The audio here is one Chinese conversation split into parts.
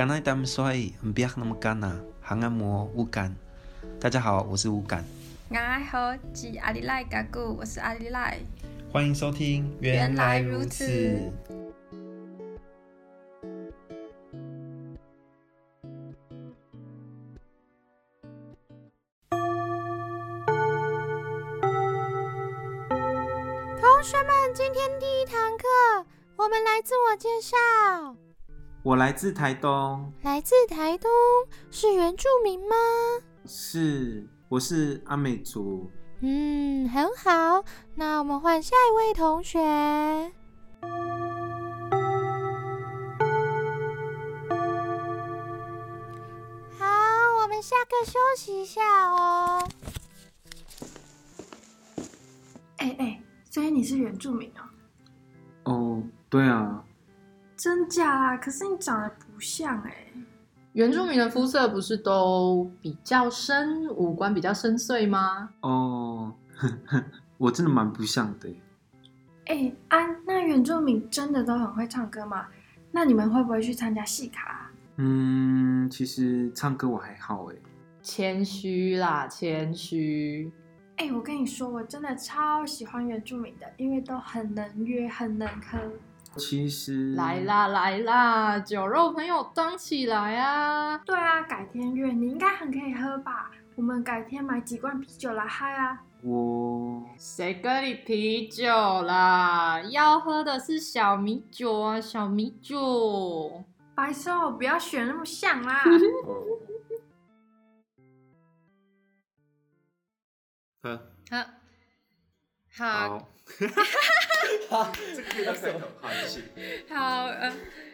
刚才他们说不要那么干呐，还按摩乌干。大家好，我是乌干。我好，是阿里赖嘎古，我是阿里赖。欢迎收听，原来如此。同学们，今天第一堂课，我们来自我介绍。我来自台东。来自台东是原住民吗？是，我是阿美族。嗯，很好。那我们换下一位同学。好，我们下课休息一下哦。哎哎，所以你是原住民啊？哦，对啊。真假啦？可是你长得不像哎、欸。原住民的肤色不是都比较深，五官比较深邃吗？哦，呵呵，我真的蛮不像的。哎、欸，安、啊，那原住民真的都很会唱歌吗？那你们会不会去参加戏卡？嗯，其实唱歌我还好哎。谦虚啦，谦虚。哎、欸，我跟你说，我真的超喜欢原住民的，因为都很能约，很能喝。其实来啦来啦，酒肉朋友当起来啊！对啊，改天约，你应该很可以喝吧？我们改天买几罐啤酒来嗨啊！我谁跟你啤酒啦？要喝的是小米酒啊，小米酒。白瘦，不要选那么像啦！喝喝好。好好，这个可以当开头，好，谢谢。好，呃，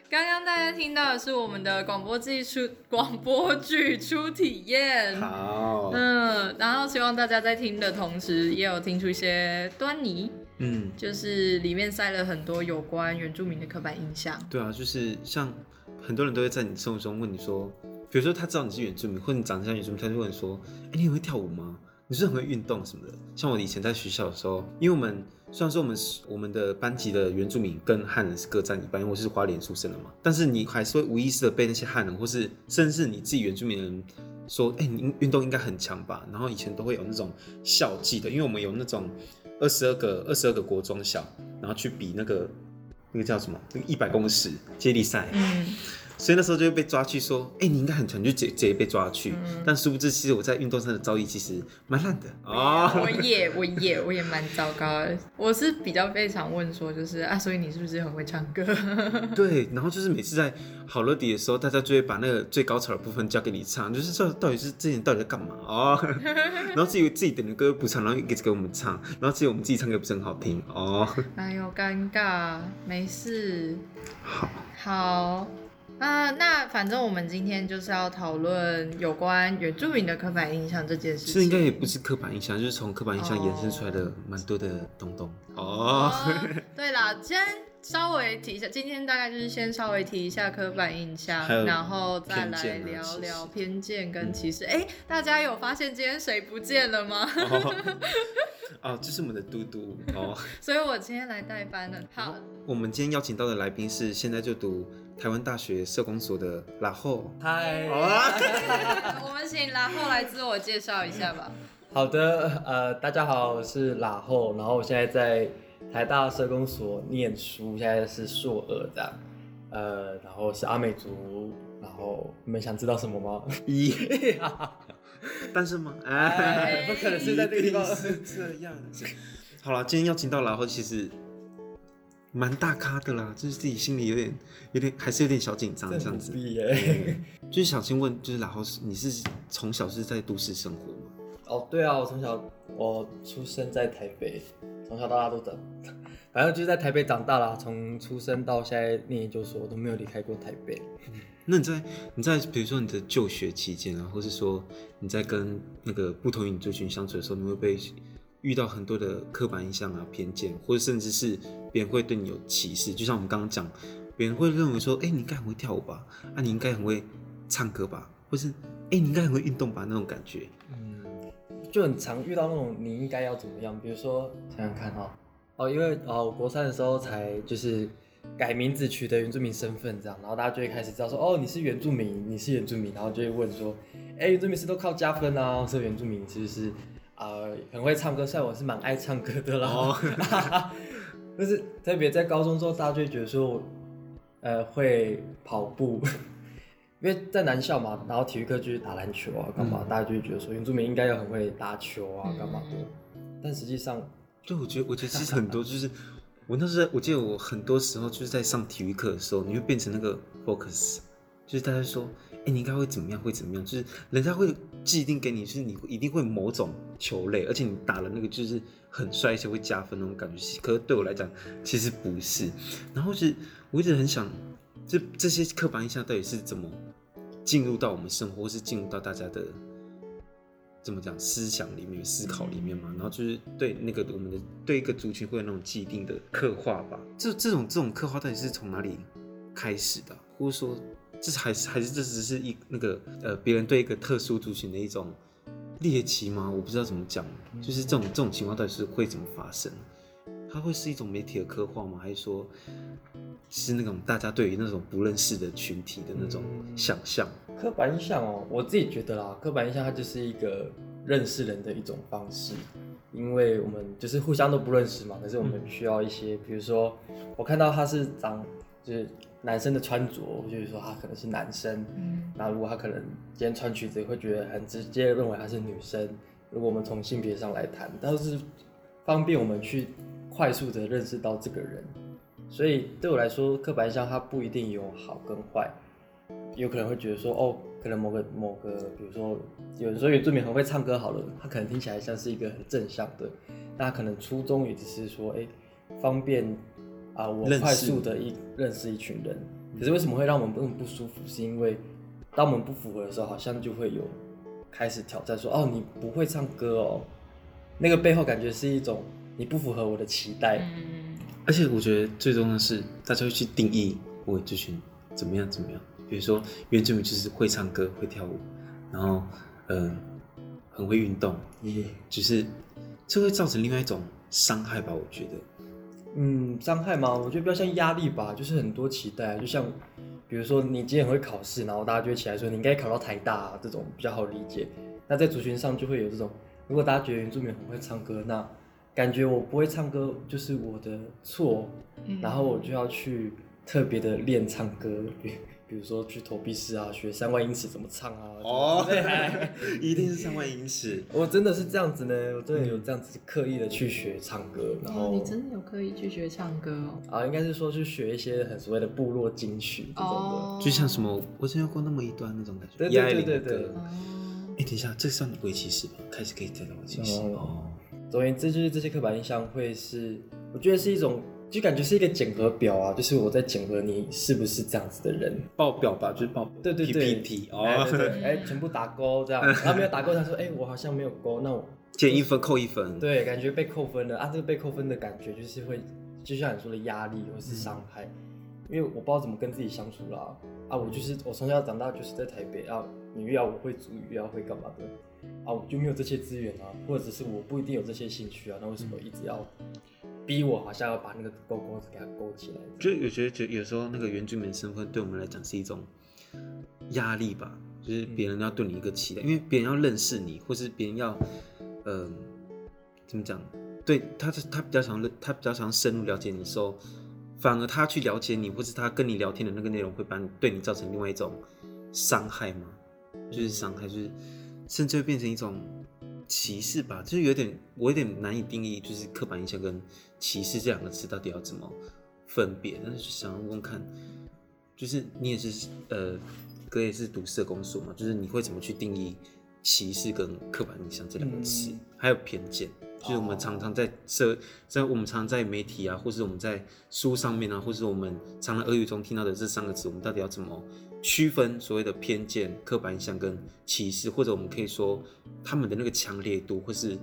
刚刚大家听到的是我们的广播剧出广播剧初体验。好，嗯，然后希望大家在听的同时，也有听出一些端倪。嗯，就是里面塞了很多有关原住民的刻板印象。对啊，就是像很多人都会在你生活中问你说，比如说他知道你是原住民，或者你长得像原住民，他就问说，哎，你很会跳舞吗？你是很会运动什么的？像我以前在学校的时候，因为我们。虽然说我们是我们的班级的原住民跟汉人是各占一半，因为我是花莲出生的嘛，但是你还是会无意识的被那些汉人或是甚至你自己原住民的人说，哎、你运动应该很强吧？然后以前都会有那种校际的，因为我们有那种二十二个二十二个国中小，然后去比那个那个叫什么那个一百公尺接力赛。所以那时候就会被抓去说，哎、欸，你应该很强，就直接被抓去。嗯、但殊不知，其实我在运动上的造诣其实蛮烂的啊。我也，我也，我也蛮糟糕的。我是比较非常问说，就是啊，所以你是不是很会唱歌？对，然后就是每次在好乐迪的时候，大家就会把那个最高潮的部分交给你唱，就是说到底是之前到底在干嘛哦。然后自己自己点的歌不唱，然后给给我们唱，然后自己我们自己唱歌不是很好听哦。哎呦，尴尬，没事。好。好。啊，那反正我们今天就是要讨论有关原住民的刻板印象这件事情。这应该也不是刻板印象，就是从刻板印象延伸出来的蛮多的东东。哦，对了，先稍微提一下，今天大概就是先稍微提一下刻板印象，然后再来聊聊偏见跟歧视。哎、嗯，大家有发现今天谁不见了吗？哦，哦，这是我们的嘟嘟哦。所以我今天来代班了。好，我们今天邀请到的来宾是现在就读台湾大学社工所的拉后，嗨，我们请拉后来自我介绍一下吧。好的，呃，大家好，我是拉后，然后我现在在台大社工所念书，现在是硕二这样，呃，然后是阿美族，然后你们想知道什么吗？一，单身吗？哎，不可能是在这个地方是这样子。好了，今天邀请到拉后，其实。蛮大咖的啦，就是自己心里有点、有点，还是有点小紧张这样子。就是想先问，就是然后你是从小是在都市生活吗？哦，对啊，我从小我出生在台北，从小到大都长，反正就是在台北长大啦。从出生到现在念研究所，我都没有离开过台北。嗯、那你在你在比如说你的就学期间啊，或是说你在跟那个不同民族群相处的时候，你会被遇到很多的刻板印象啊、偏见，或者甚至是别人会对你有歧视。就像我们刚刚讲，别人会认为说：“哎、你应该很会跳舞吧？啊，你应该很会唱歌吧？或是哎、你应该很会运动吧？”那种感觉，嗯，就很常遇到那种你应该要怎么样。比如说想想看哈，哦，因为哦，国三的时候才就是改名字取得原住民身份这样，然后大家就会开始知道说，哦，你是原住民，你是原住民，然后就会问说，哎，原住民是都靠加分啊，是原住民其实是、呃、很会唱歌，虽然我是蛮爱唱歌的啦，哦、但是特别在高中之后，大家就会觉得说，呃，会跑步，因为在南校嘛，然后体育课就是打篮球啊，干嘛，嗯、大家就会觉得说原住民应该要很会打球啊，干嘛的，嗯、但实际上，对，我觉得，我觉得其实很多就是。我那时候，我记得我很多时候就是在上体育课的时候，你会变成那个 focus，就是大家说，哎、欸，你应该会怎么样，会怎么样，就是人家会既定给你，是你一定会某种球类，而且你打了那个就是很帅，而且会加分那种感觉。可是对我来讲，其实不是。然后是，我一直很想，这这些刻板印象到底是怎么进入到我们生活，或是进入到大家的。怎么讲？思想里面、思考里面嘛，然后就是对那个我们的对一个族群会有那种既定的刻画吧。这这种这种刻画到底是从哪里开始的？或者说，这是还是还是这只是一那个呃别人对一个特殊族群的一种猎奇吗？我不知道怎么讲。就是这种这种情况到底是会怎么发生？它会是一种媒体的刻画吗？还是说是那种大家对于那种不认识的群体的那种想象？刻板印象哦，我自己觉得啦，刻板印象它就是一个认识人的一种方式，因为我们就是互相都不认识嘛，可是我们需要一些，比如说我看到他是长就是男生的穿着，就是说他可能是男生，嗯，那如果他可能今天穿裙子，会觉得很直接认为他是女生。如果我们从性别上来谈，但是方便我们去快速的认识到这个人，所以对我来说，刻板印象它不一定有好跟坏。有可能会觉得说，哦，可能某个某个，比如说，有人说原住民很会唱歌，好了，他可能听起来像是一个很正向的，那可能初衷也只是说，哎，方便啊，我快速的一认识一群人。可是为什么会让我们那么不舒服？是因为当我们不符合的时候，好像就会有开始挑战说，哦，你不会唱歌哦，那个背后感觉是一种你不符合我的期待。嗯，而且我觉得最重要的是，大家会去定义我这群怎么样怎么样。比如说，原住民就是会唱歌、会跳舞，然后，嗯、呃，很会运动，嗯，就是这会造成另外一种伤害吧？我觉得，嗯，伤害吗？我觉得比较像压力吧，就是很多期待，就像，比如说你今天会考试，然后大家就会起来说你应该考到台大啊，这种比较好理解。那在族群上就会有这种，如果大家觉得原住民很会唱歌，那感觉我不会唱歌就是我的错，嗯、然后我就要去特别的练唱歌。比如说去投币式啊，学三万英尺怎么唱啊？哦，一定是三万英尺。我真的是这样子呢，我真的有这样子刻意的去学唱歌，然后、哦、你真的有刻意去学唱歌哦？啊，应该是说去学一些很所谓的部落金曲这种的，哦、就像什么我曾有过那么一段那种感觉。对对对对对。哎，等一下，这算围棋是吧？开始可以再聊围棋是哦。总而言之，就是这些刻板印象会是，我觉得是一种。就感觉是一个检核表啊，就是我在检核你是不是这样子的人，报表吧，就是报对对对。PPT 哦，哎、全部打勾这样，然后没有打勾，他说哎，我好像没有勾，那我减一分扣一分，对，感觉被扣分了。啊，这个被扣分的感觉就是会，就像你说的压力或是伤害，嗯、因为我不知道怎么跟自己相处啦，啊，我就是我从小长大就是在台北啊，你越要我会族语，越要会干嘛的，啊，我就没有这些资源啊，或者是我不一定有这些兴趣啊，那为什么一直要？逼我好像要把那个勾勾子给它勾起来，就有觉得觉有时候那个原住民身份对我们来讲是一种压力吧，就是别人要对你一个期待，嗯、因为别人要认识你，或是别人要，嗯、呃，怎么讲？对他他比较想他比较想深入了解你的时候，反而他去了解你，或是他跟你聊天的那个内容会把你对你造成另外一种伤害吗？就是伤害，就是甚至会变成一种。歧视吧，就是有点，我有点难以定义，就是刻板印象跟歧视这两个词到底要怎么分别。但是想要问问看，就是你也是呃，哥也是读社工所嘛，就是你会怎么去定义歧视跟刻板印象这两个词，嗯、还有偏见？就是我们常常在社，在我们常常在媒体啊，或是我们在书上面啊，或是我们常常耳语中听到的这三个词，我们到底要怎么？区分所谓的偏见、刻板印象跟歧视，或者我们可以说他们的那个强烈度，或是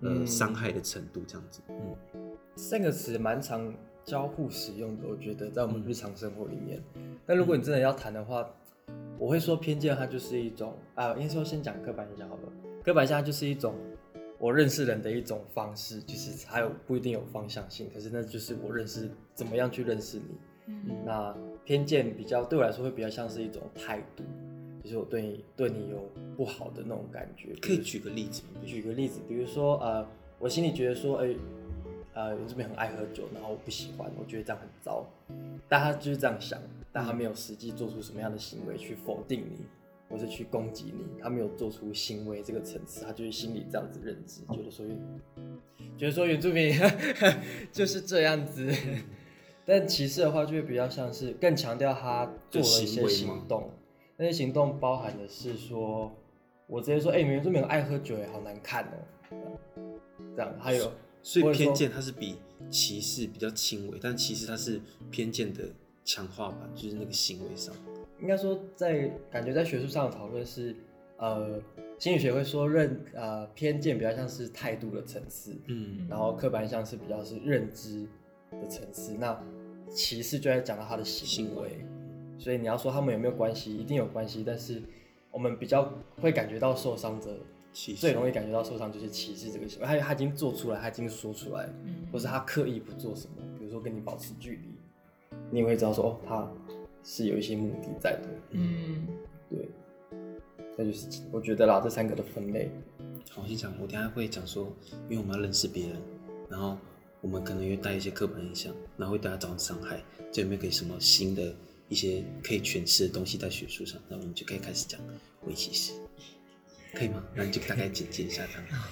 呃伤害的程度，这样子。嗯，三个词蛮常交互使用的，我觉得在我们日常生活里面。但如果你真的要谈的话，我会说偏见它就是一种啊，应该说先讲刻板印象好了。刻板印象就是一种我认识人的一种方式，就是还有不一定有方向性，可是那就是我认识怎么样去认识你。嗯，那偏见比较对我来说会比较像是一种态度，就是我对你对你有不好的那种感觉。可以举个例子吗？举个例子，比如说呃，我心里觉得说，哎、欸，呃，原住民很爱喝酒，然后我不喜欢，我觉得这样很糟，但他就是这样想，但他没有实际做出什么样的行为去否定你。或是去攻击你，他没有做出行为这个层次，他就是心里这样子认知，觉得说，觉得说原住民 就是这样子。但歧视的话，就会比较像是更强调他做了一些行动，那些行动包含的是说，我直接说，哎、欸，原住民爱喝酒，好难看哦，这样。还有，所以偏见它是比歧视比较轻微，但其实它是偏见的强化版，就是那个行为上。应该说，在感觉在学术上的讨论是，呃，心理学会说认呃偏见比较像是态度的层次，嗯，然后刻板印象是比较是认知的层次，那歧视就在讲到他的行为，行为，所以你要说他们有没有关系，一定有关系，但是我们比较会感觉到受伤者，最容易感觉到受伤就是歧视这个行为，他他已经做出来，他已经说出来，嗯，或是他刻意不做什么，比如说跟你保持距离，你也会知道说哦他。是有一些目的在的，嗯，对，那就是我觉得啦，这三个的分类。好，我先讲，我等下会讲说，因为我们要认识别人，然后我们可能会带一些刻板印象，然后会对他造成伤害，这有没有给什么新的一些可以诠释的东西在学术上？那我们就可以开始讲围棋史，可以吗？那你就大概简介一下他 好。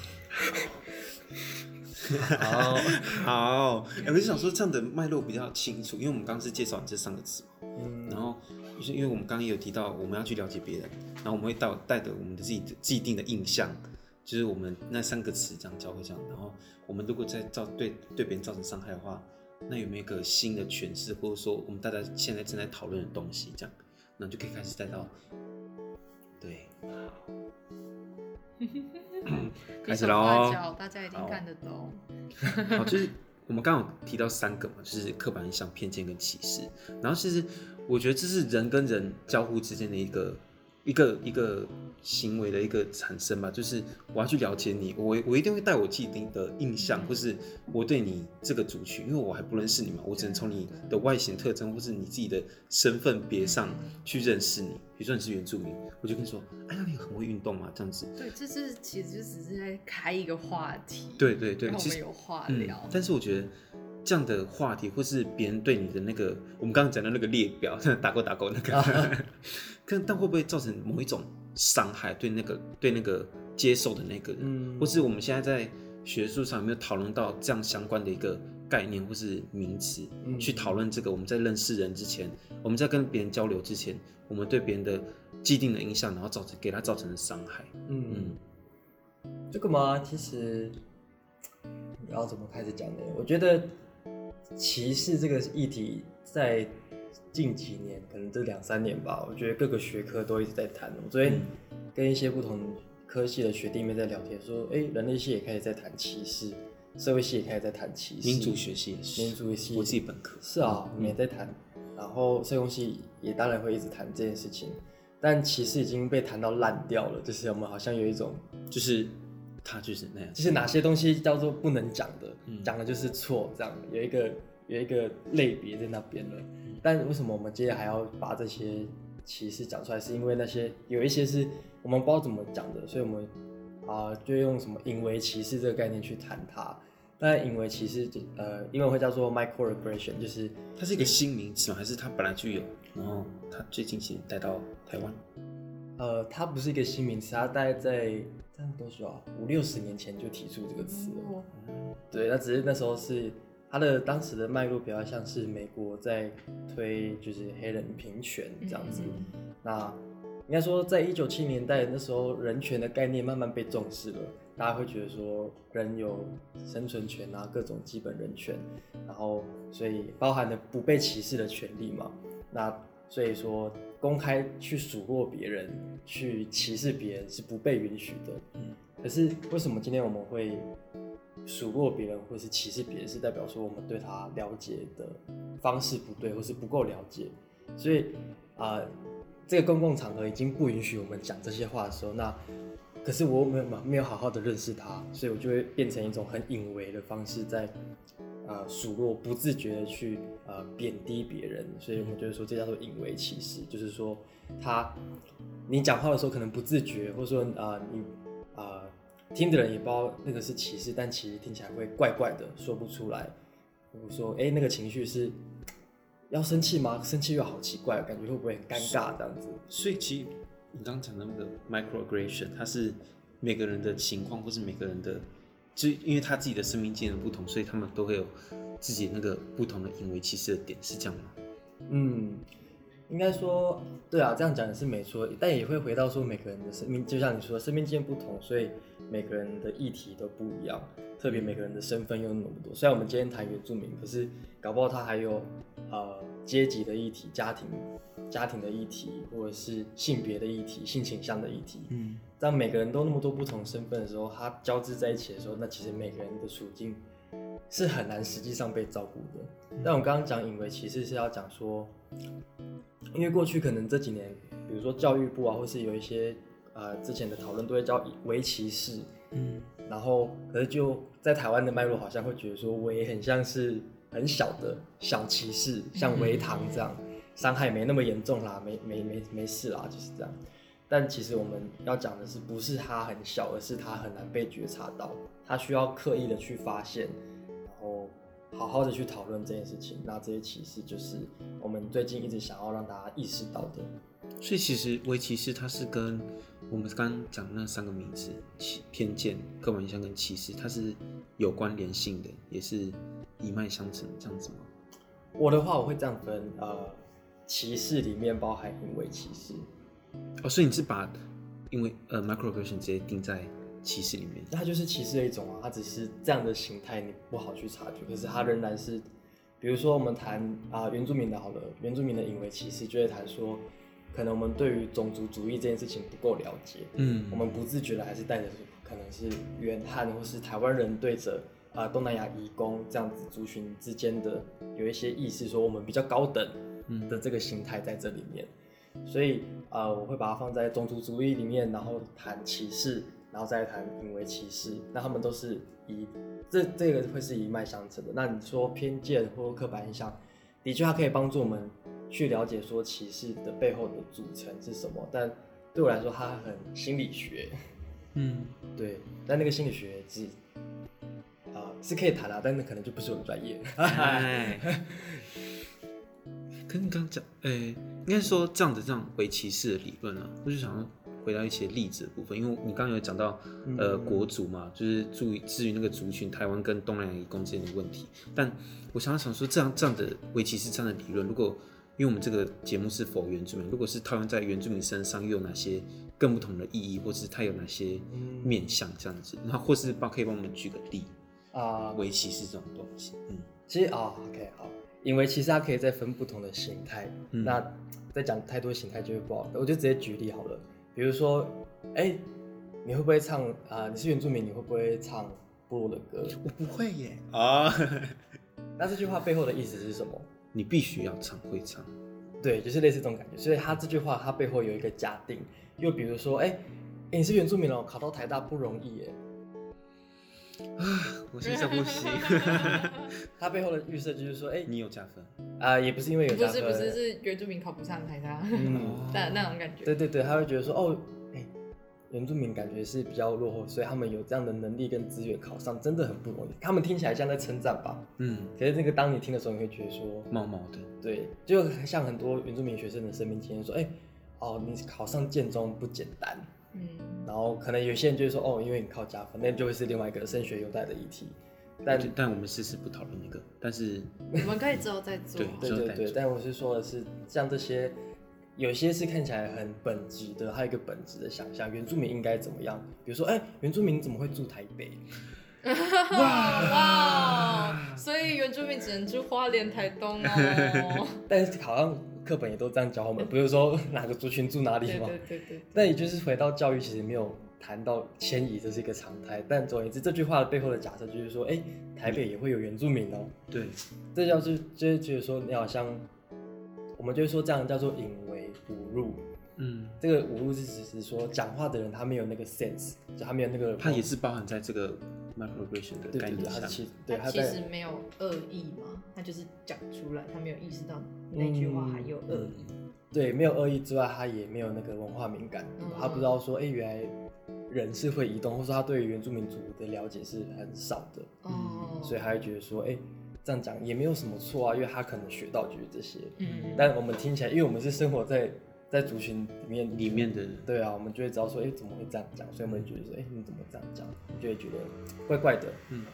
好好，我就想说这样的脉络比较清楚，因为我们刚刚是介绍这三个字嘛，嗯，然后就是因为我们刚刚也有提到我们要去了解别人，然后我们会带带着我们的自己的既定的印象，就是我们那三个词这样交互这样，然后我们如果再造对对别人造成伤害的话，那有没有一个新的诠释，或者说我们大家现在正在讨论的东西这样，那就可以开始带到，对。开始喽！大家一定看得懂。好，就是我们刚刚有提到三个嘛，就是刻板印象、偏见跟歧视。然后其实我觉得这是人跟人交互之间的一个。一个一个行为的一个产生吧，就是我要去了解你，我我一定会带我既定的印象，或是我对你这个族群，因为我还不认识你嘛，我只能从你的外形特征或是你自己的身份别上去认识你。比如说你是原住民，我就跟你说，哎，那你很会运动嘛，这样子。对，这是其实就只是在开一个话题。对对对，其实有话聊。嗯，但是我觉得。这样的话题，或是别人对你的那个，我们刚刚讲的那个列表，打勾打勾那个，但但会不会造成某一种伤害？对那个对那个接受的那个人，嗯、或是我们现在在学术上有没有讨论到这样相关的一个概念或是名词，嗯、去讨论这个？我们在认识人之前，我们在跟别人交流之前，我们对别人的既定的印象，然后造成给他造成的伤害。嗯嗯，这个嘛，其实你要怎么开始讲呢？我觉得。歧视这个议题在近几年，可能这两三年吧，我觉得各个学科都一直在谈。我昨天跟一些不同科系的学弟妹在聊天，说，哎，人类系也开始在谈歧视，社会系也开始在谈歧视，民族学系也是，民族系，我自己本科是啊，我们也在谈。然后社工系也当然会一直谈这件事情，但歧视已经被谈到烂掉了，就是我们好像有一种，就是。他就是那样，就是哪些东西叫做不能讲的，讲、嗯、的就是错，这样有一个有一个类别在那边了。嗯、但为什么我们今天还要把这些歧视讲出来？是因为那些有一些是我们不知道怎么讲的，所以我们啊、呃、就用什么隐为歧视这个概念去谈它。但隐为歧视呃英文会叫做 microaggression，就是它是一个新名词吗？还是它本来就有？然后它最近期带到台湾？呃，它不是一个新名词，它大概在。这样多久啊？五六十年前就提出这个词对，那只是那时候是他的当时的脉络比较像是美国在推就是黑人平权这样子。嗯、那应该说，在一九七零年代那时候，人权的概念慢慢被重视了，大家会觉得说人有生存权啊，各种基本人权，然后所以包含了不被歧视的权利嘛。那所以说。公开去数落别人，去歧视别人是不被允许的。嗯，可是为什么今天我们会数落别人或是歧视别人？是代表说我们对他了解的方式不对，或是不够了解。所以啊、呃，这个公共场合已经不允许我们讲这些话的时候，那可是我没有没有好好的认识他，所以我就会变成一种很隐微的方式在呃数落、不自觉的去呃贬低别人，所以我们就会说这叫做隐微歧视，就是说他你讲话的时候可能不自觉，或者说啊、你啊、听的人也不知道那个是歧视，但其实听起来会怪怪的，说不出来。比如说，哎、那个情绪是要生气吗？生气又好奇怪，感觉会不会很尴尬这样子？所以其实你刚刚讲的那个 microaggression，它是每个人的情况，或是每个人的，就因为他自己的生命经验不同，所以他们都会有自己那个不同的引为歧视的点，是这样吗？嗯。应该说，对啊，这样讲也是没错，但也会回到说每个人的生命，就像你说，生命经验不同，所以每个人的议题都不一样，特别每个人的身份又那么多。虽然我们今天谈原住民，可是搞不好他还有呃阶级的议题、家庭、家庭的议题，或者是性别的议题、性倾向的议题。嗯，当每个人都那么多不同身份的时候，他交织在一起的时候，那其实每个人的处境是很难实际上被照顾的。但我刚刚讲隐微歧视是要讲说。因为过去可能这几年，比如说教育部啊，或是有一些呃之前的讨论都会叫微歧视，嗯，然后可是就在台湾的脉络好像会觉得说我也很像是很小的小歧视，像微糖这样，伤害没那么严重啦，没没没没事啦，就是这样。但其实我们要讲的是，不是它很小，而是它很难被觉察到，它需要刻意的去发现。好好的去讨论这件事情，那这些歧视就是我们最近一直想要让大家意识到的。所以其实微歧视它是跟我们刚刚讲那三个名词——偏见、刻板印象跟歧视，它是有关联性的，也是一脉相承这样子吗？我的话我会这样分，呃，歧视里面包含因为歧视。哦，所以你是把因为呃 microaggression 直接定在。歧视里面，那它就是歧视的一种啊，它只是这样的形态，你不好去察觉。可是它仍然是，比如说我们谈啊、呃、原住民的好了，原住民的隐微歧视，就会谈说，可能我们对于种族主义这件事情不够了解，嗯，我们不自觉的还是带着可能是原汉或是台湾人对着啊、呃、东南亚移工这样子族群之间的有一些意识，说我们比较高等的这个形态在这里面，所以啊、呃、我会把它放在种族主义里面，然后谈歧视。然后再谈因为歧视，那他们都是以这这个会是一脉相承的。那你说偏见或刻板印象，的确它可以帮助我们去了解说歧视的背后的组成是什么。但对我来说，它很心理学。嗯，对。但那个心理学是啊、呃、是可以谈的，但那可能就不是我的专业。跟你刚刚讲，哎，应该说这样子这样为歧视的理论啊，我就想要。回到一些例子的部分，因为你刚刚有讲到，呃，国族嘛，就是注意至于那个族群，台湾跟东南亚移工之间的问题。但我想想说，这样这样的围棋是这样的理论，如果因为我们这个节目是 for 原住民，如果是套用在原住民身上，又有哪些更不同的意义，或是它有哪些面向这样子？那或是帮可以帮我们举个例啊？围棋是这种东西，嗯，其实啊、哦，OK 好，因为其实它可以再分不同的形态，嗯、那再讲太多形态就会不好，我就直接举例好了。比如说，哎、欸，你会不会唱啊、呃？你是原住民，你会不会唱部落的歌？我不会耶。啊，那这句话背后的意思是什么？你必须要唱，会唱。对，就是类似这种感觉。所以他这句话，他背后有一个假定。又比如说，哎、欸欸，你是原住民哦，考到台大不容易耶。啊，我现在不行。他背后的预设就是说，哎、欸，你有加分啊、呃？也不是因为有加分，不是不是是原住民考不上台大，嗯，那那种感觉。对对对，他会觉得说，哦，哎、欸，原住民感觉是比较落后，所以他们有这样的能力跟资源考上，真的很不容易。他们听起来像在称赞吧？嗯，可是那个当你听的时候，你会觉得说毛毛的。对，就像很多原住民学生的生命经验说，哎、欸，哦，你考上建中不简单。嗯，然后可能有些人就会说，哦，因为你靠加分，那就会是另外一个升学优待的议题。但但我们试试不讨论那个，但是 我们可以之后再做。对对对对，但我是说的是，像这些有些是看起来很本质的，还有一个本质的想象，原住民应该怎么样？比如说，哎，原住民怎么会住台北？哇 哇！所以原住民只能住花莲、台东哦。但是好像课本也都这样教我们，不是说 哪个族群住哪里吗？对对对对。但也就是回到教育，其实没有谈到迁移，这是一个常态。但总而言之，这句话的背后的假设就是说，哎，台北也会有原住民哦。对，这叫是就是觉得说，你好像我们就是说这样叫做引为侮入。嗯，这个侮辱是只是说讲话的人他没有那个 sense，就他没有那个，他也是包含在这个。Microaggression 的他，其对他他其实没有恶意嘛，他就是讲出来，他没有意识到那句话还有恶意。对没有恶意之外，他也没有那个文化敏感，嗯。他不知道说，哎，原来人是会移动，或者说他对于原住民族的了解是很少的，哦，所以他会觉得说，哎，这样讲也没有什么错啊，因为他可能学到就是这些。嗯，但我们听起来，因为我们是生活在在族群里面里面的人对啊，我们就会知道说，哎，怎么会这样讲？所以我们会觉得说，哎，你怎么这样讲？我就会觉得怪怪的。嗯，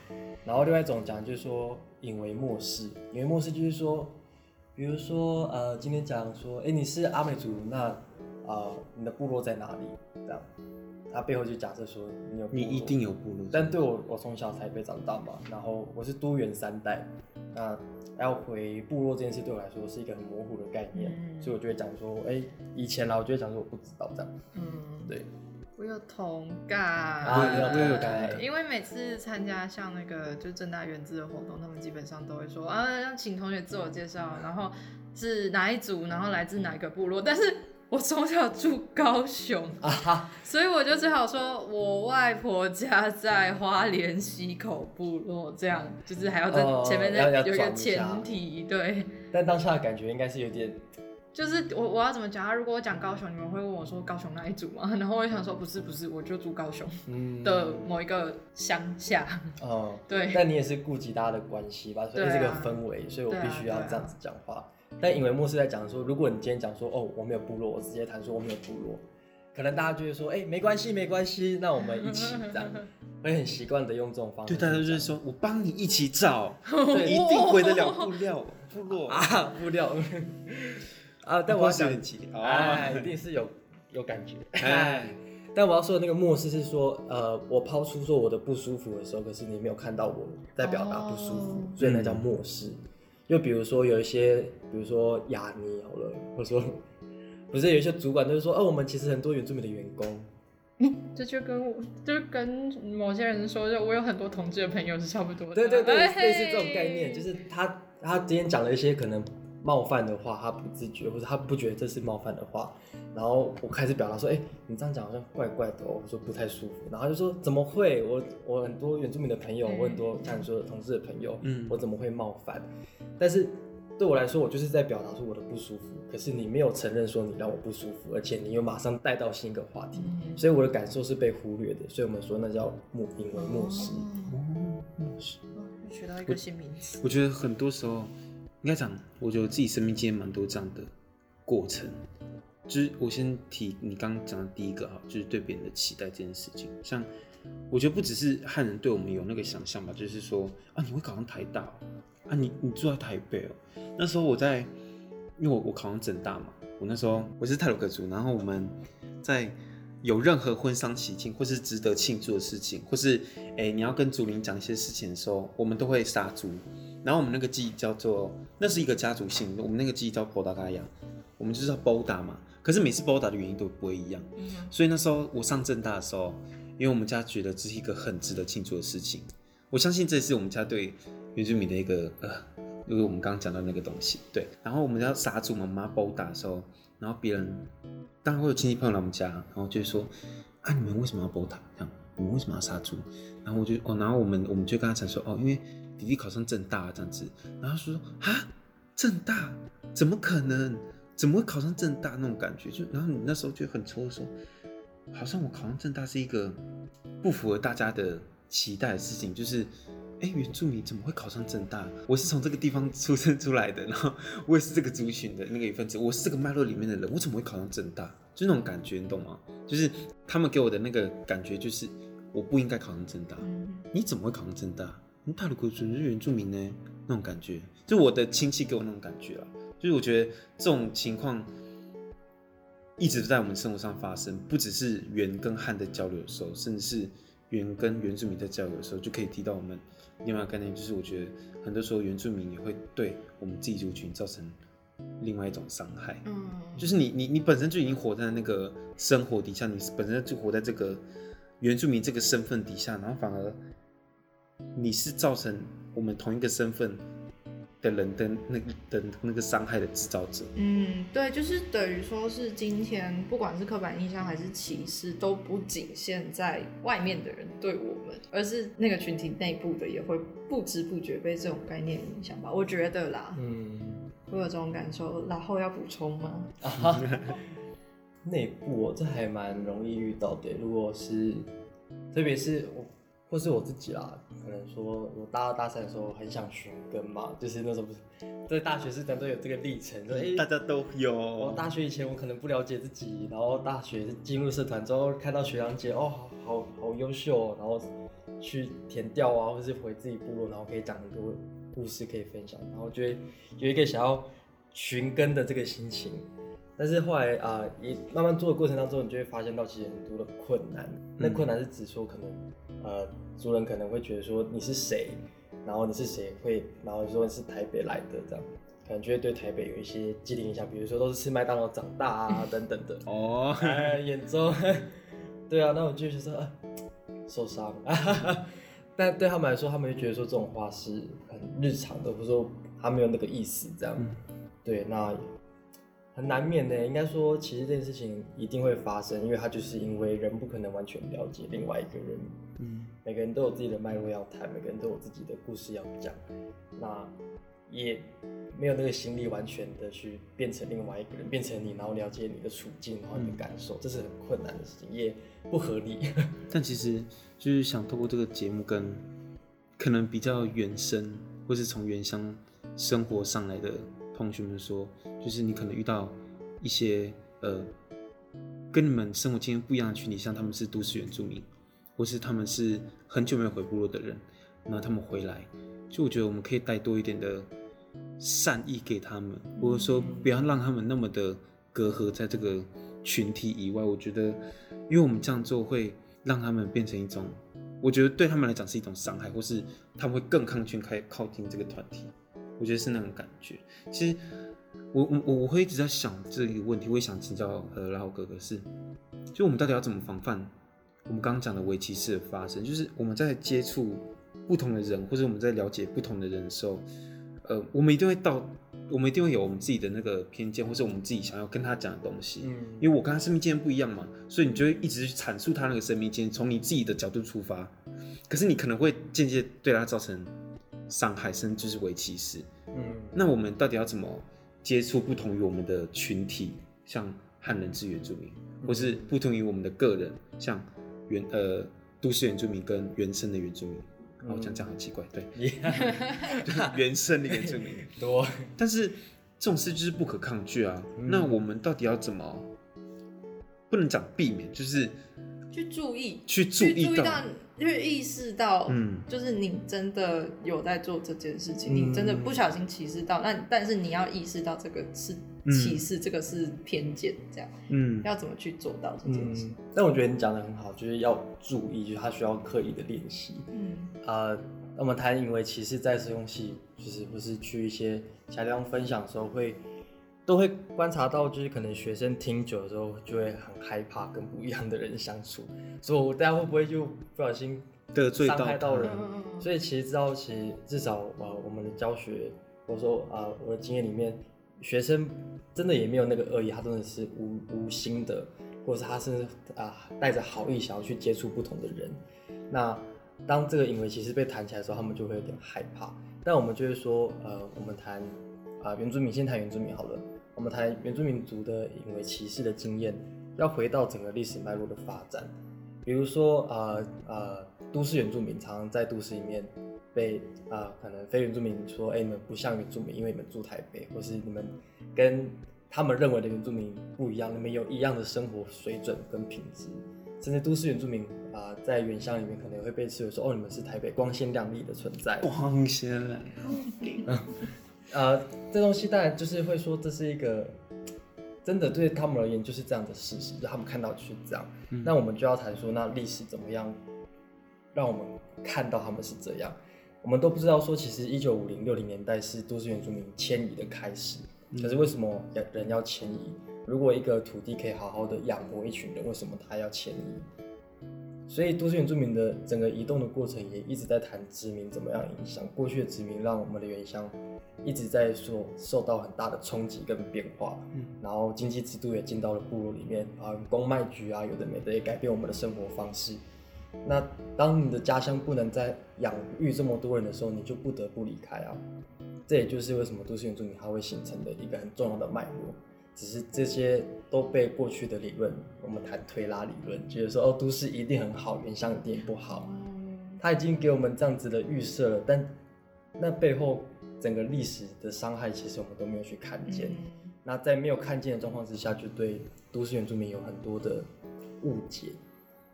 然后另外一种讲就是说，引为漠视，引为漠视就是说，比如说呃，今天讲说，哎，你是阿美族，那呃，你的部落在哪里？这样，他背后就假设说你有你一定有部落，但对我，我从小台北长大嘛，然后我是都元三代，那要回部落这件事对我来说是一个很模糊的概念，嗯所以我就会讲说，哎，以前啦，我就会讲说我不知道这样，嗯，对，我有同感啊你有我有感因为每次参加像那个就正大原子的活动，他们基本上都会说啊，要请同学自我介绍，然后是哪一组，然后来自哪一个部落。但是我从小住高雄，啊哈，所以我就只好说我外婆家在花莲溪口部落，这样就是还要在哦前面再有一个前提，对。但当下的感觉应该是有点，就是我我要怎么讲啊？如果我讲高雄，你们会问我说高雄哪一组吗？然后我就想说不是不是，我就住高雄嗯的某一个乡下。哦，对，但你也是顾及大家的关系吧，所以这个氛围，所以我必须要这样子讲话。但因为漠视在讲说，如果你今天讲说，哦，我没有部落，我直接谈说我没有部落，可能大家就会说，哎、没关系，没关系，那我们一起这样，会很习惯的用这种方式对，大家就是说我帮你一起找，对一定回得了布料 部落啊，布料啊，但我要讲是很，奇啊，哎，一定是有有感觉。哎，但我要说的那个漠视是说，呃，我抛出说我的不舒服的时候，可是你没有看到我在表达不舒服，哦所以那叫漠视。就比如说有一些，比如说亚尼好了，或者说不是有一些主管都是说，哦，我们其实很多原住民的员工，这就跟我就跟某些人说，就我有很多同志的朋友是差不多的。对对对，哎类似这种概念，就是他他今天讲了一些可能冒犯的话，他不自觉或者他不觉得这是冒犯的话，然后我开始表达说，哎、你这样讲好像怪怪的哦，我说不太舒服，然后他就说怎么会？我我很多原住民的朋友，嗯我很多像你说的同事的朋友，嗯我怎么会冒犯？但是对我来说，我就是在表达出我的不舒服，可是你没有承认说你让我不舒服，而且你又马上带到新一个话题，嗯所以我的感受是被忽略的，所以我们说那叫莫因为漠视。哦学到一个新名词。我觉得很多时候应该讲，我觉得自己生命经验蛮多这样的过程。就是我先提你刚刚讲的第一个哈，就是对别人的期待这件事情。像我觉得不只是汉人对我们有那个想象吧，就是说啊，你会考上台大啊，你你住在台北哦。那时候我在，因为我我考上政大嘛，我那时候我是泰鲁阁族，然后我们在有任何婚丧喜庆或是值得庆祝的事情，或是哎、你要跟族邻讲一些事情的时候，我们都会杀猪。然后我们那个祭叫做，那是一个家族性，我们那个祭叫波达嘎亚，我们就是要包打嘛。可是每次包打的原因都不会一样，所以那时候我上正大的时候，因为我们家觉得这是一个很值得庆祝的事情，我相信这也是我们家对原住民的一个呃，就是我们刚刚讲到那个东西，对。然后我们要杀猪嘛，我们要包打的时候，然后别人当然会有亲戚朋友来我们家，然后就会说啊，你们为什么要包打？这样，你们为什么要杀猪？然后我就哦，然后我们我们就跟他讲说哦，因为弟弟考上政大这样子，然后说啊，政大怎么可能？怎么会考上政大那种感觉？就然后你那时候就很抽说，好像我考上政大是一个不符合大家的期待的事情，就是。哎，原住民怎么会考上政大？我是从这个地方出生出来的，然后我也是这个族群的那个一份子，我是这个脉络里面的人，我怎么会考上政大？就那种感觉，你懂吗？就是他们给我的那个感觉，就是我不应该考上政大。你怎么会考上政大？你大陆国族是原住民呢？那种感觉，就我的亲戚给我那种感觉啊。就是我觉得这种情况一直在我们生活上发生，不只是原跟汉的交流的时候，甚至是原跟原住民在交流的时候，就可以提到我们另外一个概念，就是我觉得很多时候原住民也会对我们自己族群造成另外一种伤害。嗯，就是你你你本身就已经活在那个生活底下，你本身就活在这个原住民这个身份底下，然后反而你是造成我们同一个身份的人的那个的那个伤害的制造者。嗯，对，就是等于说是今天不管是刻板印象还是歧视，都不仅限在外面的人对我们，而是那个群体内部的也会不知不觉被这种概念影响吧。我觉得啦，嗯，会有这种感受。然后要补充吗？内部哦，这还蛮容易遇到的。如果是，特别是我。或是我自己啦，可能说我大二大三的时候很想寻根嘛，就是那时候不是在大学是都有这个历程，说、欸、大家都有。我大学以前我可能不了解自己，然后大学进入社团之后看到学长姐哦，好好优秀、哦，然后去填调啊，或是回自己部落，然后可以讲很多故事可以分享，然后觉得有一个想要寻根的这个心情。但是后来啊，你、呃、慢慢做的过程当中，你就会发现到其实很多的困难。嗯、那困难是指说可能。呃，族人可能会觉得说你是谁，然后你是谁会，然后说你是台北来的这样，可能就会对台北有一些既定印象，比如说都是吃麦当劳长大啊等等的。哦，眼中，对啊，那我就是说受伤，但对他们来说，他们就觉得说这种话是很日常的，或者说他没有那个意思这样。嗯、对，那。很难免的，应该说，其实这件事情一定会发生，因为它就是因为人不可能完全了解另外一个人，嗯，每个人都有自己的脉络要谈，每个人都有自己的故事要讲，那也没有那个心力完全的去变成另外一个人，变成你，然后了解你的处境，然后你的感受，嗯、这是很困难的事情，也不合理。但其实就是想透过这个节目，跟可能比较原生或是从原乡生活上来的。同学们说，就是你可能遇到一些呃，跟你们生活经验不一样的群体，像他们是都市原住民，或是他们是很久没有回部落的人，那他们回来，就我觉得我们可以带多一点的善意给他们，或者说不要让他们那么的隔阂在这个群体以外。我觉得，因为我们这样做会让他们变成一种，我觉得对他们来讲是一种伤害，或是他们会更抗拒开靠近这个团体。我觉得是那种感觉。其实我我我我会一直在想这个问题，我也想请教呃拉豪哥哥是，就我们到底要怎么防范我们刚刚讲的围棋式的发生？就是我们在接触不同的人，或者我们在了解不同的人的时候，呃，我们一定会到，我们一定会有我们自己的那个偏见，或是我们自己想要跟他讲的东西。嗯，因为我跟他生命经验不一样嘛，所以你就会一直去阐述他那个生命经验，从你自己的角度出发。可是你可能会间接对他造成。伤害甚至是为歧视，嗯，那我们到底要怎么接触不同于我们的群体，像汉人之原住民，嗯、或是不同于我们的个人，像原呃都市原住民跟原生的原住民？哦，这样讲好奇怪，对，原生的原住民 多，但是这种事就是不可抗拒啊。嗯、那我们到底要怎么？不能讲避免，就是。去注意，去注意到，去意识到，嗯，就是你真的有在做这件事情，嗯、你真的不小心歧视到，那但是你要意识到这个是歧视，嗯、这个是偏见，这样，嗯，要怎么去做到这件事？但我觉得你讲的很好，就是要注意，就是他需要刻意的练习，嗯，啊、呃，那么他因为歧视在社工系，就是不是去一些其他地方分享的时候会。都会观察到，就是可能学生听久了之后，就会很害怕跟不一样的人相处，所以大家会不会就不小心得罪伤害到人？所以其实知道，其实至少啊，我们的教学，或者说啊，我的经验里面，学生真的也没有那个恶意，他真的是无无心的，或者是他是啊带着好意想要去接触不同的人。那当这个隐微歧视被谈起来的时候，他们就会有点害怕。但我们就会说，呃，我们谈。啊，原住民先谈原住民好了。我们谈原住民族的因为歧视的经验，要回到整个历史脉络的发展。比如说，呃呃，都市原住民常常在都市里面被啊、呃，可能非原住民说，哎，你们不像原住民，因为你们住台北，或是你们跟他们认为的原住民不一样，你们有一样的生活水准跟品质。甚至都市原住民啊、呃，在原乡里面可能会被视为说，哦，你们是台北光鲜亮丽的存在。光鲜亮丽。呃，这东西当然就是会说，这是一个真的对他们而言就是这样的事实，就他们看到就是这样。嗯、那我们就要谈说，那历史怎么样让我们看到他们是这样？我们都不知道说，其实一九五零六零年代是都市原住民迁移的开始。可是为什么人要迁移？如果一个土地可以好好的养活一群人，为什么他要迁移？所以都市原住民的整个移动的过程也一直在谈殖民怎么样影响过去的殖民，让我们的原乡一直在说受到很大的冲击跟变化，嗯，然后经济制度也进到了部落里面啊，公卖局啊，有的没的也改变我们的生活方式。那当你的家乡不能再养育这么多人的时候，你就不得不离开啊。这也就是为什么都市原住民它会形成的一个很重要的脉络。只是这些都被过去的理论，我们谈推拉理论，觉得说哦，都市一定很好，原乡一定不好。他已经给我们这样子的预设了，但那背后整个历史的伤害，其实我们都没有去看见。那在没有看见的状况之下，就对都市原住民有很多的误解，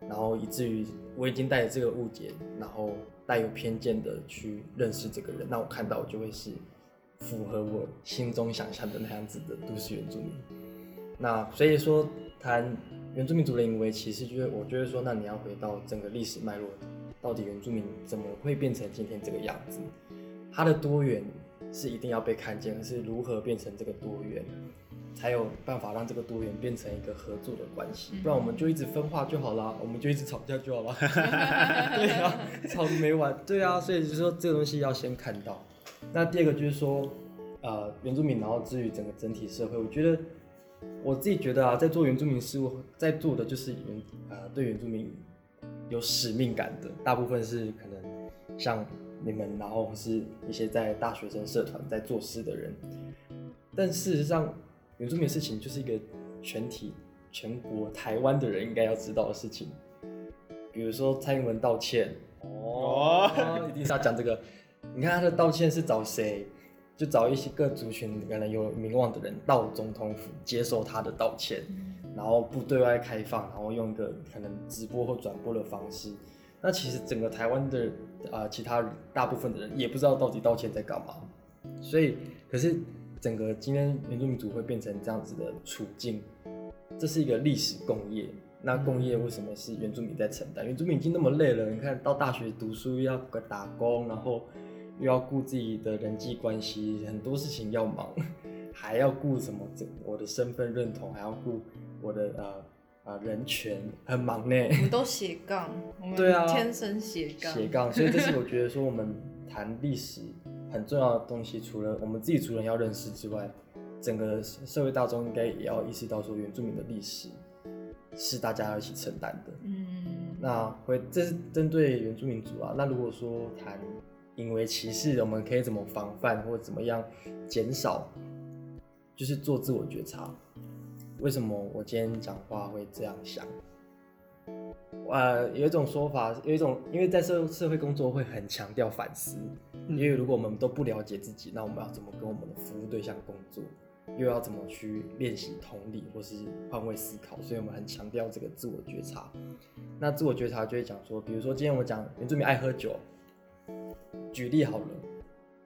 然后以至于我已经带着这个误解，然后带有偏见的去认识这个人，那我看到我就会是。符合我心中想象的那样子的都市原住民，那所以说谈原住民族的淫为其实，就是我觉得说，那你要回到整个历史脉络，到底原住民怎么会变成今天这个样子？它的多元是一定要被看见，可是如何变成这个多元，才有办法让这个多元变成一个合作的关系？不然我们就一直分化就好了，我们就一直吵架就好了。对啊，吵没完。对啊，所以就是说这个东西要先看到。那第二个就是说，呃，原住民，然后至于整个整体社会，我觉得我自己觉得啊，在做原住民事务，在做的就是原呃对原住民有使命感的，大部分是可能像你们，然后是一些在大学生社团在做事的人，但事实上，原住民事情就是一个全体全国台湾的人应该要知道的事情，比如说蔡英文道歉，哦，一定是要讲这个。你看他的道歉是找谁？就找一些各族群可能有名望的人到总统府接受他的道歉，然后不对外开放，然后用一个可能直播或转播的方式。那其实整个台湾的啊、呃，其他大部分的人也不知道到底道歉在干嘛。所以，可是整个今天原住民族会变成这样子的处境，这是一个历史共业。那共业为什么是原住民在承担？原住民已经那么累了，你看到大学读书要打工，然后。又要顾自己的人际关系，很多事情要忙，还要顾什么？这我的身份认同，还要顾我的呃呃人权，很忙呢。我们都斜杠，我们 对啊，天生斜杠。斜杠，所以这是 我觉得说我们谈历史很重要的东西。除了我们自己族人要认识之外，整个社会大众应该也要意识到说，原住民的历史是大家要一起承担的。嗯，那会这是针对原住民族啊。那如果说谈。因为歧视，我们可以怎么防范，或者怎么样减少？就是做自我觉察。为什么我今天讲话会这样想？呃，有一种说法，有一种，因为在社社会工作会很强调反思，因为如果我们都不了解自己，那我们要怎么跟我们的服务对象工作？又要怎么去练习同理或是换位思考？所以我们很强调这个自我觉察。那自我觉察就会讲说，比如说今天我讲原住民爱喝酒。举例好了，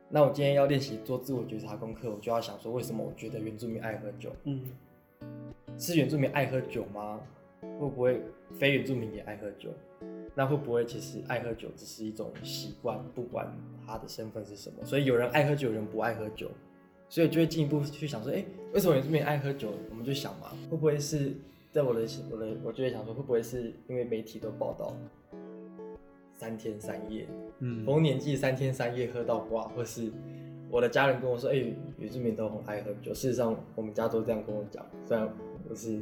那我今天要练习做自我觉察功课，我就要想说，为什么我觉得原住民爱喝酒？嗯，是原住民爱喝酒吗？会不会非原住民也爱喝酒？那会不会其实爱喝酒只是一种习惯，不管他的身份是什么？所以有人爱喝酒，有人不爱喝酒，所以就会进一步去想说，哎、为什么原住民爱喝酒？我们就想嘛，会不会是在我的我的我就会想说，会不会是因为媒体都报道？三天三夜，嗯，逢年祭三天三夜喝到挂，或是我的家人跟我说，哎、欸，原住民都很爱喝酒。事实上，我们家都这样跟我讲。虽然我是，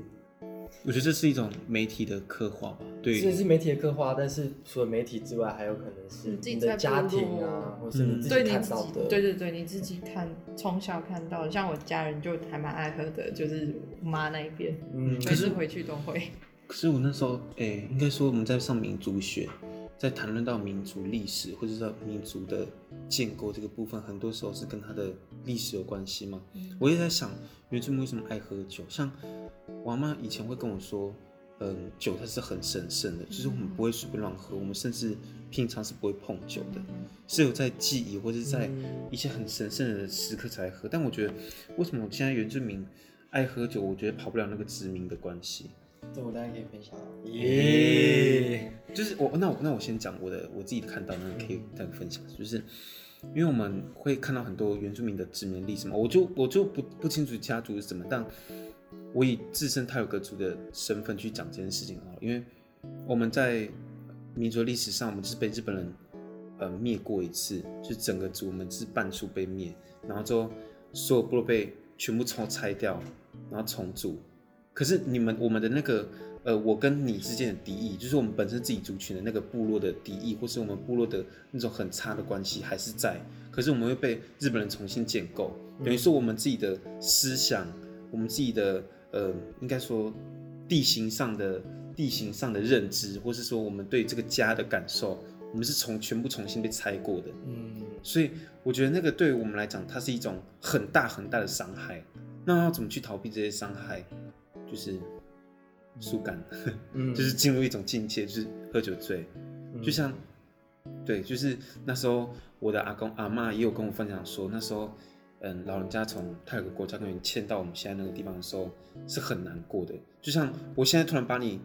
我觉得这是一种媒体的刻画吧，对，这是媒体的刻画。但是除了媒体之外，还有可能是你的家庭啊，或是你自己看到的。对对对，你自己看，从小看到的，像我家人就还蛮爱喝的，就是我妈那一边，嗯，每次回去都会。可是我那时候，哎、欸，应该说我们在上民族学。在谈论到民族历史或者是民族的建构这个部分，很多时候是跟他的历史有关系吗？嗯、我也在想，原住民为什么爱喝酒？像我妈以前会跟我说，嗯，酒它是很神圣的，就是我们不会随便乱喝，我们甚至平常是不会碰酒的，是有在记忆或者是在一些很神圣的时刻才喝。但我觉得，为什么现在原住民爱喝酒？我觉得跑不了那个殖民的关系。这我当然可以分享耶，yeah, 就是我那我那我先讲我的我自己看到那个可以再分享，就是因为我们会看到很多原住民的殖民历史嘛，我就我就不不清楚家族是怎么，但我以自身泰鲁阁族的身份去讲这件事情啊，因为我们在民族历史上，我们是被日本人呃灭过一次，就整个族我们是半数被灭，然后之后所有部落被全部重拆掉，然后重组。可是你们我们的那个呃，我跟你之间的敌意，就是我们本身自己族群的那个部落的敌意，或是我们部落的那种很差的关系还是在。可是我们会被日本人重新建构，等于说我们自己的思想，我们自己的呃，应该说地形上的地形上的认知，或是说我们对这个家的感受，我们是从全部重新被拆过的。嗯，所以我觉得那个对于我们来讲，它是一种很大很大的伤害。那要怎么去逃避这些伤害？就是疏感，嗯、就是进入一种境界，就是喝酒醉，嗯、就像，对，就是那时候我的阿公阿妈也有跟我分享说，那时候，嗯，老人家从泰国国家公园迁到我们现在那个地方的时候是很难过的。就像我现在突然把你，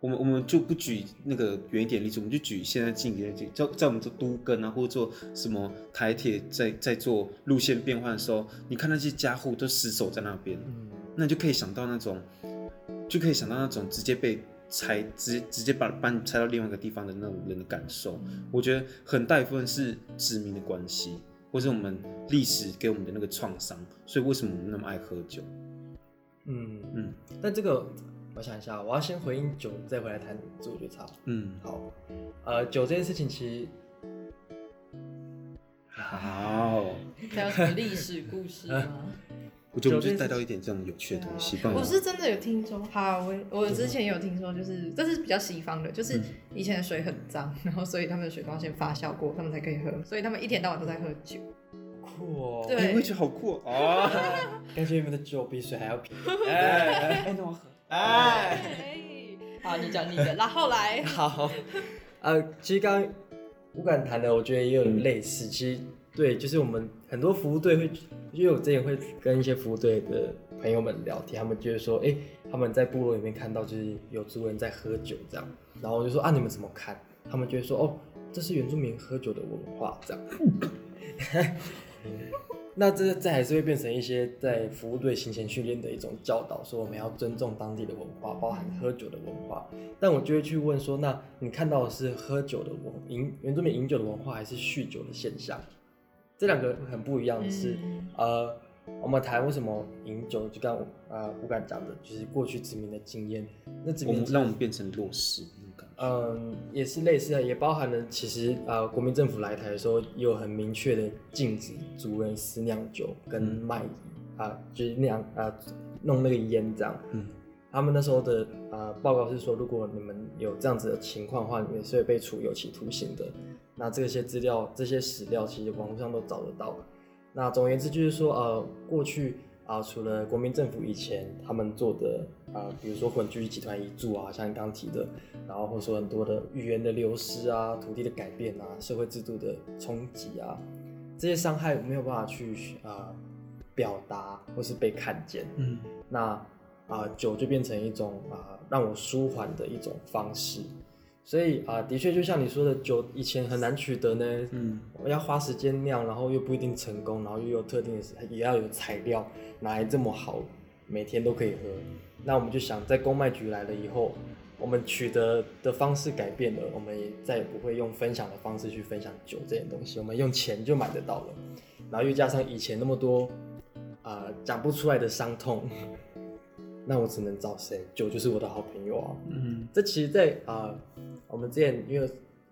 我们我们就不举那个远一点例子，我们就举现在近一点例子，在在我们做都更啊，或者做什么台铁在在做路线变换的时候，你看那些家户都死守在那边。嗯那你就可以想到那种，就可以想到那种直接被拆，直直接把把你拆到另外一个地方的那种人的感受。我觉得很大一部分是殖民的关系，或是我们历史给我们的那个创伤。所以为什么我们那么爱喝酒？嗯嗯。但这个我想一下，我要先回应酒，再回来谈自我觉察。嗯，好。呃，酒这件事情其实好，还有什么历史故事吗？我觉得我们就带到一点这样有趣的东西。我是真的有听说，好，我我之前有听说，就是这是比较西方的，就是以前的水很脏，然后所以他们的水都要先发酵过，他们才可以喝，所以他们一天到晚都在喝酒。酷哦，对，我也觉得好酷哦。感觉你们的酒比水还要便宜。哎，哎，那我喝。哎，好，你讲你的，然后来。好，呃，其实刚刚不敢谈的，我觉得也有类似，其实。对，就是我们很多服务队会，因为我之前会跟一些服务队的朋友们聊天，他们就是说，哎，他们在部落里面看到就是有族人在喝酒这样，然后我就说啊，你们怎么看？他们就会说，哦，这是原住民喝酒的文化这样。那这这还是会变成一些在服务队行前训练的一种教导，说我们要尊重当地的文化，包含喝酒的文化。但我就会去问说，那你看到的是喝酒的文饮原住民饮酒的文化，还是酗酒的现象？这两个很不一样的是，嗯、呃，我们谈为什么饮酒，就刚呃吴敢讲的，就是过去殖民的经验，那殖民让我们变成弱势那种感觉。嗯，也是类似的，也包含了其实呃国民政府来台的时候，也有很明确的禁止族人私酿酒跟卖啊、嗯呃，就是酿啊、呃、弄那个烟这样。嗯，他们那时候的呃报告是说，如果你们有这样子的情况的话，你们是会被处有期徒刑的。那这些资料、这些史料，其实网络上都找得到。那总而言之，就是说，呃，过去啊、呃，除了国民政府以前他们做的啊、呃，比如说混居集团移住啊，像你刚刚提的，然后或者说很多的语言的流失啊、土地的改变啊、社会制度的冲击啊，这些伤害没有办法去啊、呃、表达或是被看见。嗯，那啊、呃，酒就变成一种啊、呃，让我舒缓的一种方式。所以啊，的确就像你说的，酒以前很难取得呢。嗯，我要花时间酿，然后又不一定成功，然后又有特定的，也要有材料，哪来这么好，每天都可以喝？那我们就想，在公卖局来了以后，我们取得的方式改变了，我们也再也不会用分享的方式去分享酒这件东西，我们用钱就买得到了。然后又加上以前那么多啊讲不出来的伤痛，那我只能找谁？酒就是我的好朋友啊。嗯，这其实在，在啊。我们之前因为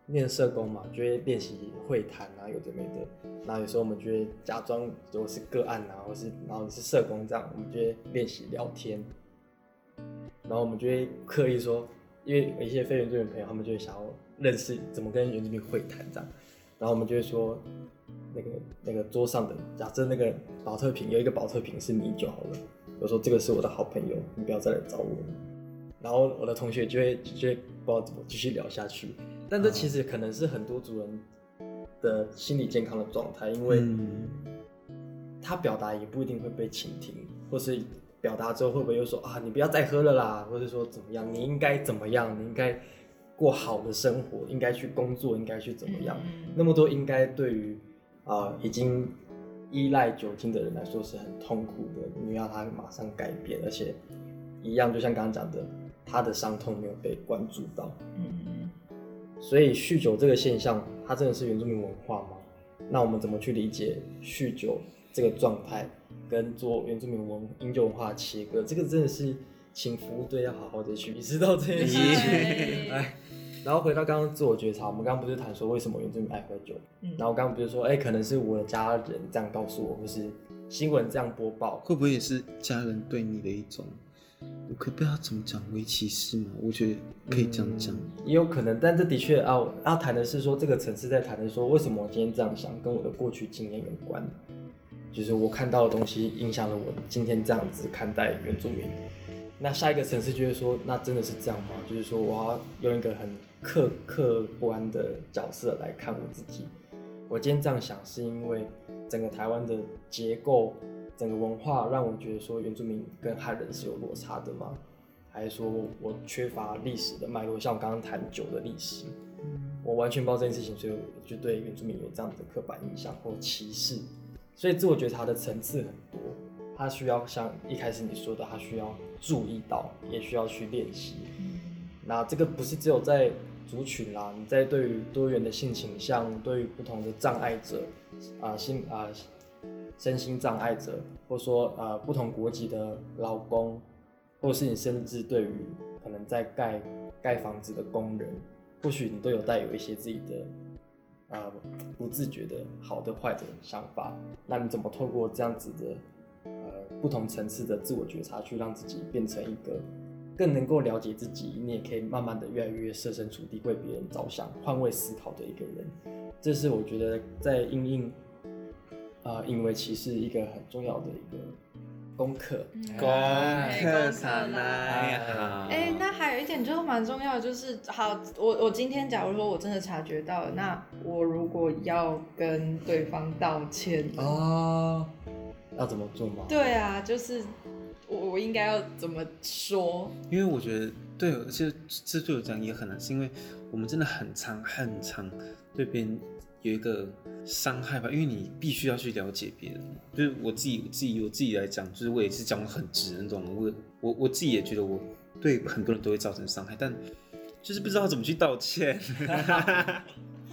念社工嘛，就会练习会谈啊，有的没的。然后有时候我们就会假装如果是个案啊，或是然后你是社工这样，我们就会练习聊天。然后我们就会刻意说，因为有一些非原住民朋友，他们就会想要认识怎么跟原住民会谈这样。然后我们就会说，那个那个桌上的假设那个保特瓶有一个保特瓶是你就好了。我说这个是我的好朋友，你不要再来找我。然后我的同学就会就会。不知道怎么继续聊下去，但这其实可能是很多主人的心理健康的状态，因为他表达也不一定会被倾听，或是表达之后会不会又说啊，你不要再喝了啦，或是说怎么样，你应该怎么样，你应该过好的生活，应该去工作，应该去怎么样，那么多应该对于啊、呃、已经依赖酒精的人来说是很痛苦的，你要他马上改变，而且一样就像刚刚讲的。他的伤痛没有被关注到，嗯，所以酗酒这个现象，它真的是原住民文化吗？那我们怎么去理解酗酒这个状态，跟做原住民文饮酒文化切割？这个真的是请服务队要好好的去意识到这件事情。哎，然后回到刚刚自我觉察，我们刚刚不是谈说为什么原住民爱喝酒？嗯，然后刚刚不是说，哎，可能是我的家人这样告诉我，或是新闻这样播报，会不会也是家人对你的一种？我可不知道怎么讲，为歧视吗？我觉得可以这样讲，嗯，也有可能，但这的确要要谈的是说，这个层次在谈的说，为什么我今天这样想，跟我的过去经验有关，就是我看到的东西影响了我今天这样子看待原住民。那下一个层次就会说，那真的是这样吗？就是说，我要用一个很客客观的角色来看我自己。我今天这样想，是因为整个台湾的结构。整个文化让我觉得说原住民跟汉人是有落差的吗？还是说我缺乏历史的脉络？像我刚刚谈酒的历史，我完全不知道这件事情，所以我就对原住民有这样的刻板印象或歧视。所以自我觉察的层次很多，它需要像一开始你说的，它需要注意到，也需要去练习。那这个不是只有在族群啦，你在对于多元的性倾向，对于不同的障碍者啊，性啊。身心障碍者，或说呃不同国籍的劳工，或是你甚至对于可能在盖盖房子的工人，或许你都有带有一些自己的呃不自觉的好的坏的想法。那你怎么透过这样子的呃不同层次的自我觉察，去让自己变成一个更能够了解自己，你也可以慢慢的越来越设身处地为别人着想、换位思考的一个人。这是我觉得在因应。啊、呃，因为其实一个很重要的一个功课，功课上来好。哎，那还有一点就是蛮重要的，就是好，我我今天假如说我真的察觉到了，那我如果要跟对方道歉哦，要怎么做吗？对啊，就是我我应该要怎么说？因为我觉得对，其实这对我讲也很难，是因为我们真的很长很长对别人。有一个伤害吧，因为你必须要去了解别人。就是我自己，我自己，我自己来讲，就是我也是讲的很直的那种。我我我自己也觉得我对很多人都会造成伤害，但就是不知道怎么去道歉。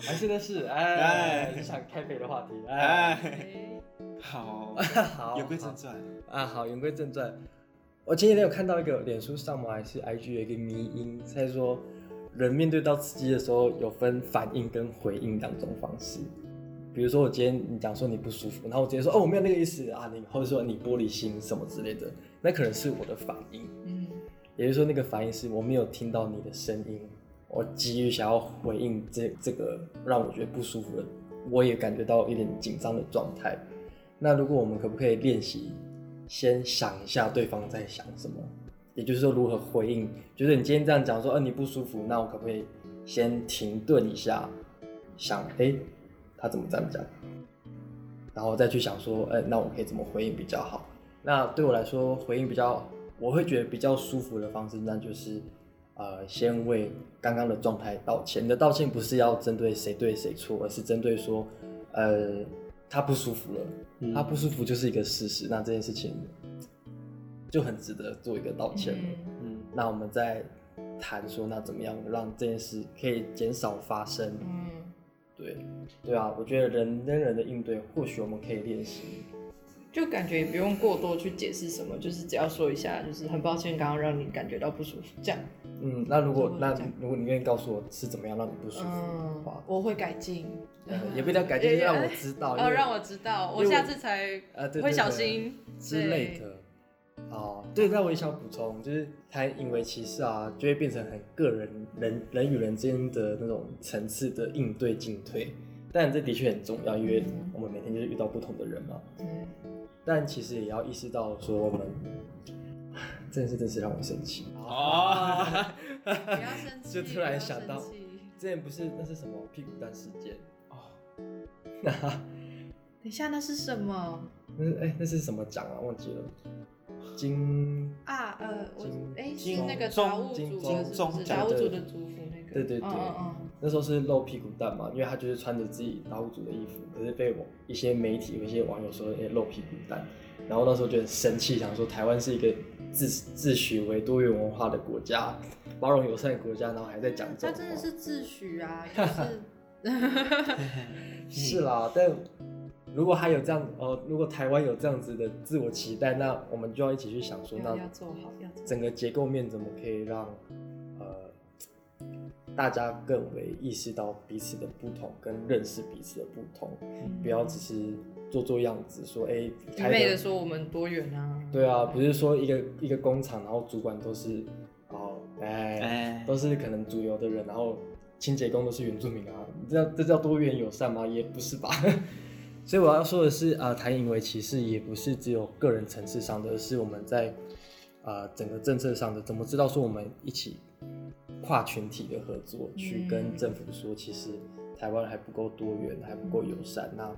还是的是，哎，你想开别的话题？哎，好，好，言归正传啊，好，言归正传。我前几天有看到一个脸书上嘛？还是 IG 有一个迷音，在说。人面对到刺激的时候，有分反应跟回应两种方式。比如说，我今天你讲说你不舒服，然后我直接说哦，我没有那个意思啊，你或者说你玻璃心什么之类的，那可能是我的反应。嗯，也就是说，那个反应是我没有听到你的声音，我急于想要回应这这个让我觉得不舒服的，我也感觉到一点紧张的状态。那如果我们可不可以练习，先想一下对方在想什么？也就是说，如何回应？就是你今天这样讲说，呃，你不舒服，那我可不可以先停顿一下，想，哎、他怎么这样讲？然后再去想说，哎、那我可以怎么回应比较好？那对我来说，回应比较，我会觉得比较舒服的方式，那就是，呃，先为刚刚的状态道歉。你的道歉不是要针对谁对谁错，而是针对说，呃，他不舒服了，嗯、他不舒服就是一个事实。那这件事情。就很值得做一个道歉了。嗯，那我们再谈说，那怎么样让这件事可以减少发生？嗯，对，对啊，我觉得人跟人的应对，或许我们可以练习。就感觉也不用过多去解释什么，就是只要说一下，就是很抱歉，刚刚让你感觉到不舒服，这样。嗯，那如果那如果你愿意告诉我是怎么样让你不舒服的话，我会改进。呃，也不一定要改进，就让我知道。哦，让我知道，我下次才会小心之类的。哦，对，那我也想补充，就是他因为歧视啊，就会变成很个人人人与人之间的那种层次的应对进退，但这的确很重要，因为我们每天就是遇到不同的人嘛。嗯。但其实也要意识到说，我们这件事真是让我生气哦！不要生气，就突然想到，之前不是那是什么屁股蛋事件哦？那 等一下，那是什么？那是哎，那是什么奖啊？忘记了。金啊呃，我哎是那个达悟族的，是不是达悟族的族服那个？对对对，那时候是露屁股蛋嘛，因为他就是穿着自己达悟族的衣服，可是被我一些媒体、有一些网友说哎露屁股蛋，然后那时候就很生气，想说台湾是一个自自诩为多元文化的国家，包容友善的国家，然后还在讲这种。他真的是自诩啊，就是 是啦，但如果还有这样哦，如果台湾有这样子的自我期待，那我们就要一起去想说，那要做好，要整个结构面怎么可以让呃大家更为意识到彼此的不同，跟认识彼此的不同，嗯、不要只是做做样子说，哎、欸，一味的说我们多远啊，对啊，不是说一个一个工厂，然后主管都是哦，哎、欸，都是可能主流的人，然后。清洁工都是原住民啊，你知道这叫多元友善吗？也不是吧。所以我要说的是，啊、呃，谈引为歧视也不是只有个人层次上的，而是我们在啊、呃、整个政策上的，怎么知道说我们一起跨群体的合作，去跟政府说，其实台湾还不够多元，还不够友善。那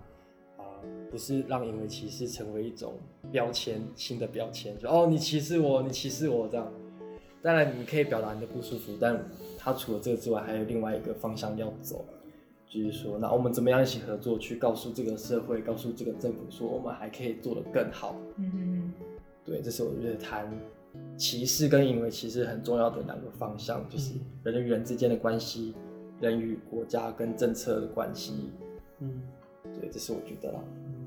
不是让因为歧视成为一种标签，新的标签，就哦，你歧视我，你歧视我这样。当然你可以表达你的不舒服，但他除了这个之外，还有另外一个方向要走，就是说，那我们怎么样一起合作，去告诉这个社会，告诉这个政府，说我们还可以做得更好。嗯嗯，对，这是我觉得谈歧视跟因为歧视很重要的两个方向，就是人与人之间的关系，人与国家跟政策的关系。嗯，对，这是我觉得啦。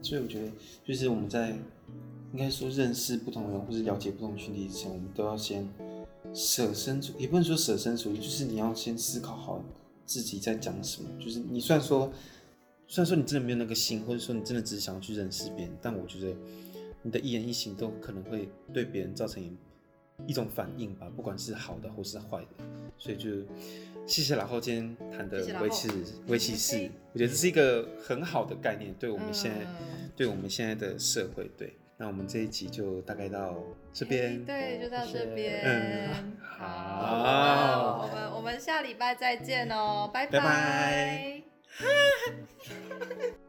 所以我觉得，就是我们在应该说认识不同人或是了解不同群体之前，我们都要先。舍身处，也不能说舍身处地，就是你要先思考好自己在讲什么。就是你虽然说，虽然说你真的没有那个心，或者说你真的只是想要去认识别人，但我觉得你的一言一行都可能会对别人造成一种反应吧，不管是好的或是坏的。所以就谢谢老后今天谈的围棋，围棋士，我觉得这是一个很好的概念，对我们现在，嗯、对我们现在的社会，对。那我们这一集就大概到这边，对，就到这边。嗯，好，好，我们我们下礼拜再见哦，拜拜。拜拜